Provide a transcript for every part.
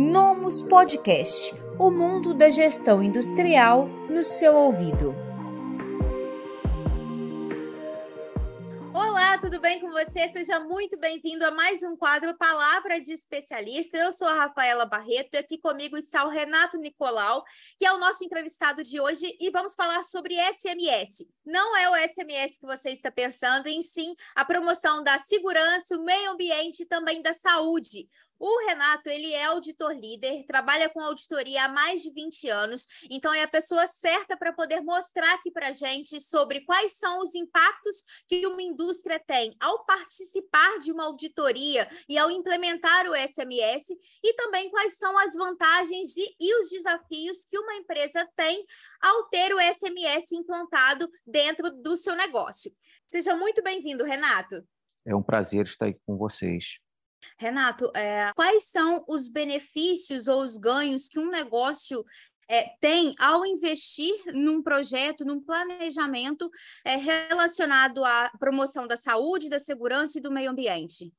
Nomus Podcast o mundo da gestão industrial no seu ouvido. Olá, tudo bem com você? Seja muito bem-vindo a mais um quadro Palavra de Especialista. Eu sou a Rafaela Barreto e aqui comigo está o Renato Nicolau, que é o nosso entrevistado de hoje, e vamos falar sobre SMS. Não é o SMS que você está pensando, em sim a promoção da segurança, o meio ambiente e também da saúde. O Renato, ele é auditor líder, trabalha com auditoria há mais de 20 anos, então é a pessoa certa para poder mostrar aqui para a gente sobre quais são os impactos que uma indústria tem ao participar de uma auditoria e ao implementar o SMS, e também quais são as vantagens e, e os desafios que uma empresa tem ao ter o SMS implantado dentro do seu negócio. Seja muito bem-vindo, Renato. É um prazer estar aqui com vocês. Renato, é, quais são os benefícios ou os ganhos que um negócio é, tem ao investir num projeto, num planejamento é, relacionado à promoção da saúde, da segurança e do meio ambiente?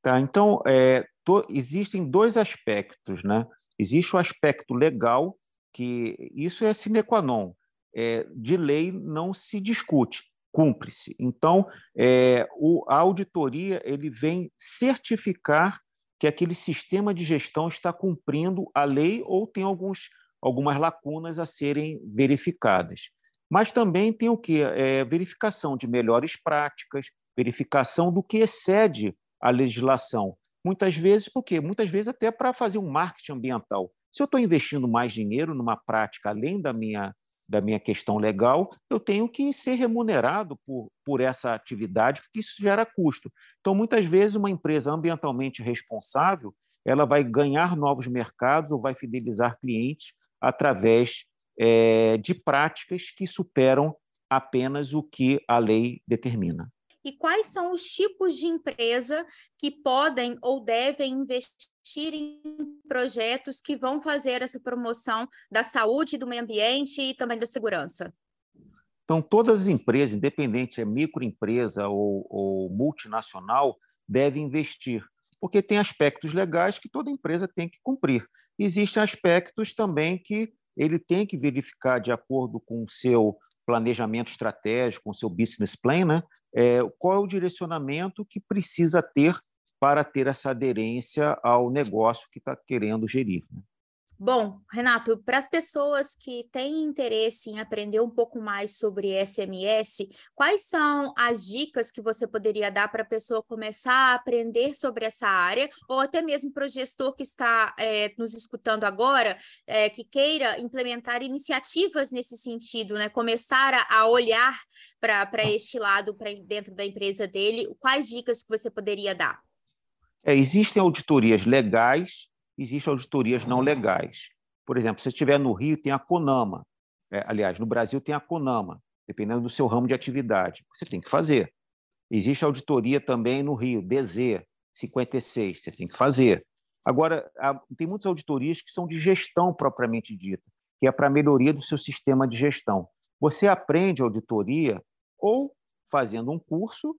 Tá, então, é, to, existem dois aspectos, né? Existe o aspecto legal, que isso é sine qua non, é, de lei não se discute cumpre-se. Então, é, o, a auditoria ele vem certificar que aquele sistema de gestão está cumprindo a lei ou tem alguns, algumas lacunas a serem verificadas. Mas também tem o que? É, verificação de melhores práticas, verificação do que excede a legislação. Muitas vezes, por quê? Muitas vezes até para fazer um marketing ambiental. Se eu estou investindo mais dinheiro numa prática além da minha da minha questão legal, eu tenho que ser remunerado por, por essa atividade, porque isso gera custo. Então, muitas vezes, uma empresa ambientalmente responsável ela vai ganhar novos mercados ou vai fidelizar clientes através é, de práticas que superam apenas o que a lei determina e quais são os tipos de empresa que podem ou devem investir em projetos que vão fazer essa promoção da saúde, do meio ambiente e também da segurança? Então, todas as empresas, independente é microempresa ou, ou multinacional, devem investir, porque tem aspectos legais que toda empresa tem que cumprir. Existem aspectos também que ele tem que verificar de acordo com o seu planejamento estratégico, com seu business plan, né? É, qual é o direcionamento que precisa ter para ter essa aderência ao negócio que está querendo gerir. Né? Bom, Renato, para as pessoas que têm interesse em aprender um pouco mais sobre SMS, quais são as dicas que você poderia dar para a pessoa começar a aprender sobre essa área, ou até mesmo para o gestor que está é, nos escutando agora, é, que queira implementar iniciativas nesse sentido, né? Começar a, a olhar para este lado para dentro da empresa dele, quais dicas que você poderia dar? É, existem auditorias legais existem auditorias não legais. Por exemplo, se estiver no Rio, tem a CONAMA. É, aliás, no Brasil tem a CONAMA, dependendo do seu ramo de atividade. Você tem que fazer. Existe auditoria também no Rio, DZ 56, você tem que fazer. Agora, tem muitas auditorias que são de gestão propriamente dita, que é para a melhoria do seu sistema de gestão. Você aprende auditoria ou fazendo um curso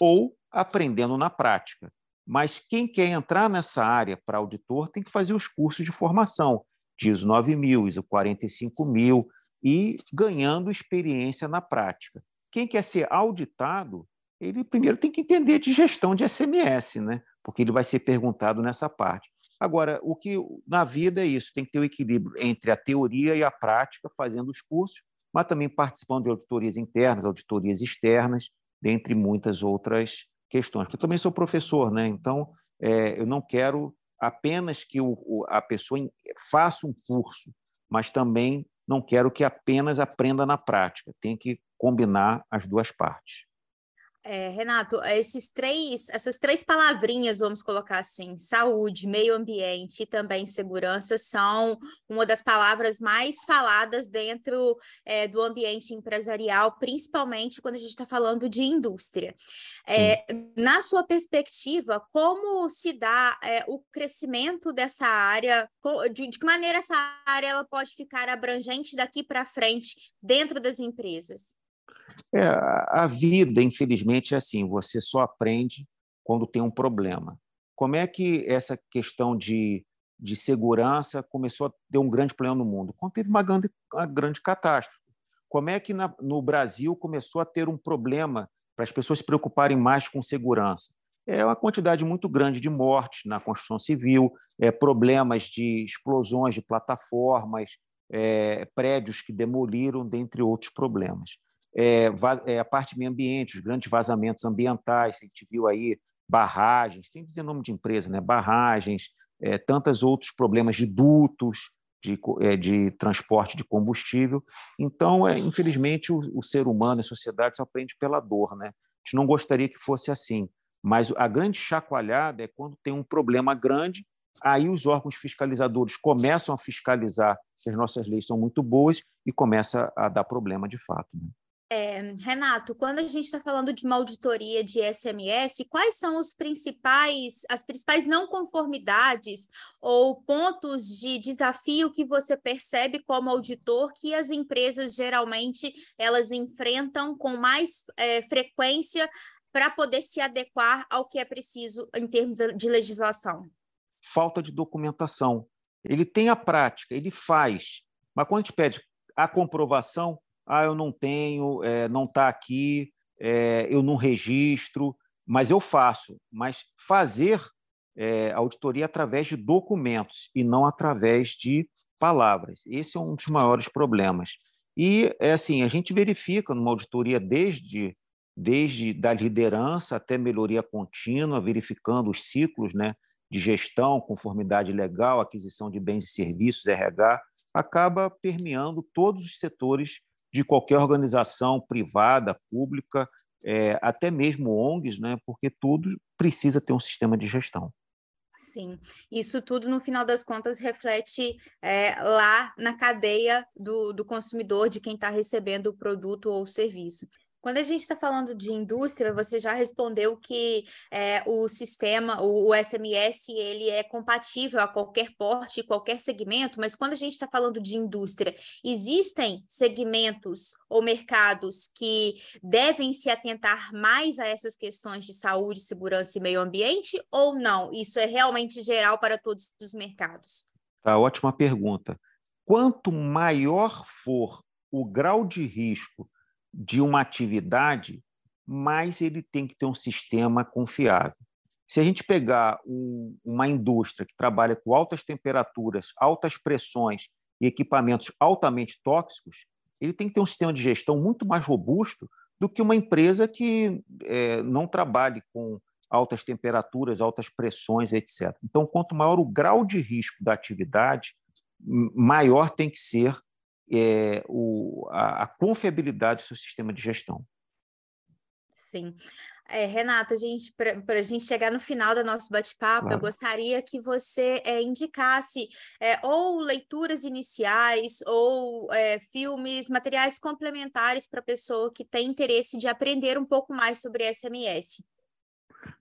ou aprendendo na prática. Mas quem quer entrar nessa área para auditor tem que fazer os cursos de formação, de ISO 9000, ISO 45000, e ganhando experiência na prática. Quem quer ser auditado, ele primeiro tem que entender de gestão de SMS, né? porque ele vai ser perguntado nessa parte. Agora, o que na vida é isso, tem que ter o um equilíbrio entre a teoria e a prática, fazendo os cursos, mas também participando de auditorias internas, auditorias externas, dentre muitas outras questões. Eu também sou professor, né? então é, eu não quero apenas que o, a pessoa faça um curso, mas também não quero que apenas aprenda na prática. Tem que combinar as duas partes. É, Renato, esses três, essas três palavrinhas, vamos colocar assim, saúde, meio ambiente e também segurança, são uma das palavras mais faladas dentro é, do ambiente empresarial, principalmente quando a gente está falando de indústria. É, na sua perspectiva, como se dá é, o crescimento dessa área? De, de que maneira essa área ela pode ficar abrangente daqui para frente dentro das empresas? É, a vida, infelizmente, é assim: você só aprende quando tem um problema. Como é que essa questão de de segurança começou a ter um grande problema no mundo? Quando teve uma grande, uma grande catástrofe. Como é que na, no Brasil começou a ter um problema para as pessoas se preocuparem mais com segurança? É uma quantidade muito grande de mortes na construção civil, é, problemas de explosões de plataformas, é, prédios que demoliram, dentre outros problemas. É, é, a parte meio ambiente, os grandes vazamentos ambientais, a gente viu aí barragens, sem dizer nome de empresa, né? barragens, é, tantos outros problemas de dutos, de, é, de, transporte de combustível. Então, é, infelizmente, o, o, ser humano, a sociedade, só aprende pela dor. Né? A gente não gostaria que fosse assim, mas a grande chacoalhada é quando tem um problema grande, aí os órgãos fiscalizadores começam a fiscalizar que as nossas leis são muito boas e começa a dar problema de fato. Né? É, Renato, quando a gente está falando de uma auditoria de SMS, quais são os principais, as principais não conformidades ou pontos de desafio que você percebe como auditor que as empresas geralmente elas enfrentam com mais é, frequência para poder se adequar ao que é preciso em termos de legislação? Falta de documentação. Ele tem a prática, ele faz, mas quando a gente pede a comprovação, ah, eu não tenho, é, não está aqui, é, eu não registro, mas eu faço. Mas fazer é, auditoria através de documentos e não através de palavras. Esse é um dos maiores problemas. E é assim, a gente verifica numa auditoria desde desde da liderança até melhoria contínua, verificando os ciclos, né, de gestão, conformidade legal, aquisição de bens e serviços, RH, acaba permeando todos os setores de qualquer organização privada, pública, é, até mesmo ONGs, né, porque tudo precisa ter um sistema de gestão. Sim, isso tudo, no final das contas, reflete é, lá na cadeia do, do consumidor, de quem está recebendo o produto ou o serviço. Quando a gente está falando de indústria, você já respondeu que é, o sistema, o, o, SMS, ele é compatível a qualquer porte, qualquer segmento, mas quando a gente está falando de indústria, existem segmentos ou mercados que devem se atentar mais a essas questões de saúde, segurança e meio ambiente ou não? Isso é realmente geral para todos os mercados? Tá, ótima pergunta. Quanto maior for o grau de risco de uma atividade, mais ele tem que ter um sistema confiável. Se a gente pegar um, uma indústria que trabalha com altas temperaturas, altas pressões e equipamentos altamente tóxicos, ele tem que ter um sistema de gestão muito mais robusto do que uma empresa que é, não trabalhe com altas temperaturas, altas pressões, etc. Então, quanto maior o grau de risco da atividade, maior tem que ser é, o, a, a confiabilidade do seu sistema de gestão. Sim. É, Renata, para a gente chegar no final do nosso bate-papo, claro. eu gostaria que você é, indicasse é, ou leituras iniciais ou é, filmes, materiais complementares para a pessoa que tem interesse de aprender um pouco mais sobre SMS.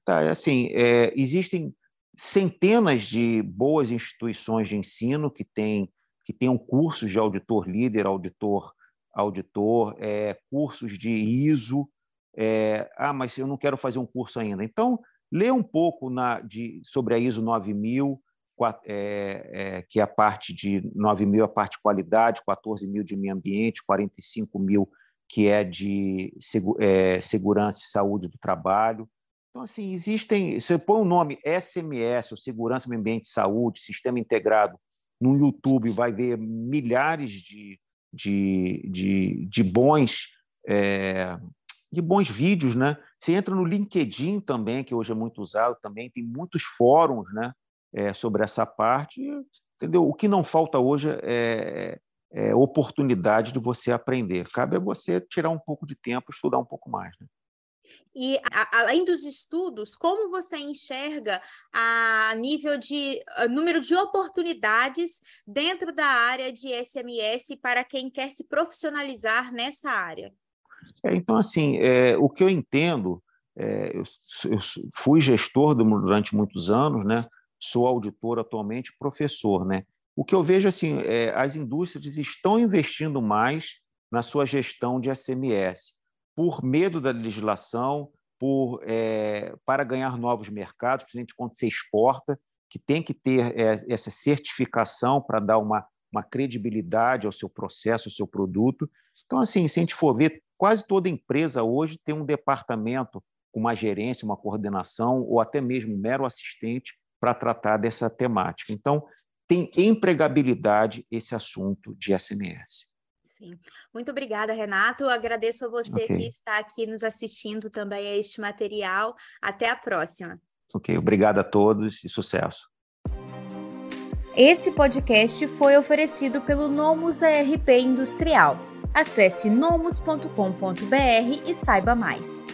Tá, é assim, é, existem centenas de boas instituições de ensino que têm que tenham cursos de auditor líder, auditor, auditor, é, cursos de ISO. É, ah, mas eu não quero fazer um curso ainda. Então, lê um pouco na, de, sobre a ISO 9000, é, é, que é a parte de 9 mil, a parte de qualidade, 14 mil de meio ambiente, 45 mil que é de é, segurança e saúde do trabalho. Então, assim, existem. Você põe o nome SMS, ou Segurança, Meio Ambiente e Saúde, Sistema Integrado no YouTube vai ver milhares de, de, de, de bons é, de bons vídeos, né? Você entra no LinkedIn também, que hoje é muito usado também, tem muitos fóruns, né? É, sobre essa parte, entendeu? O que não falta hoje é, é, oportunidade de você aprender. Cabe a você tirar um pouco de tempo, estudar um pouco mais. Né? E a, além dos estudos, como você enxerga a nível de a número de oportunidades dentro da área de SMS para quem quer se profissionalizar nessa área? É, então, assim, é, o que eu entendo, é, eu, eu, fui gestor durante muitos anos, né? Sou auditor atualmente, professor, né? O que eu vejo assim, é, as indústrias estão investindo mais na sua gestão de SMS por medo da legislação, por, é, para ganhar novos mercados, principalmente quando se exporta, que tem que ter é, essa certificação para dar uma, uma credibilidade ao seu processo, ao seu produto. Então, assim, se a gente for ver, quase toda empresa hoje tem um departamento com uma gerência, uma coordenação ou até mesmo um mero assistente para tratar dessa temática. Então, tem empregabilidade esse assunto de SMS. Sim. Muito obrigada, Renato. agradeço a você okay. que está aqui nos assistindo também a este material. Até a próxima. Ok, obrigado a todos e sucesso. Esse podcast foi oferecido pelo Nomus ARP Industrial. Acesse nomus.com.br e saiba mais.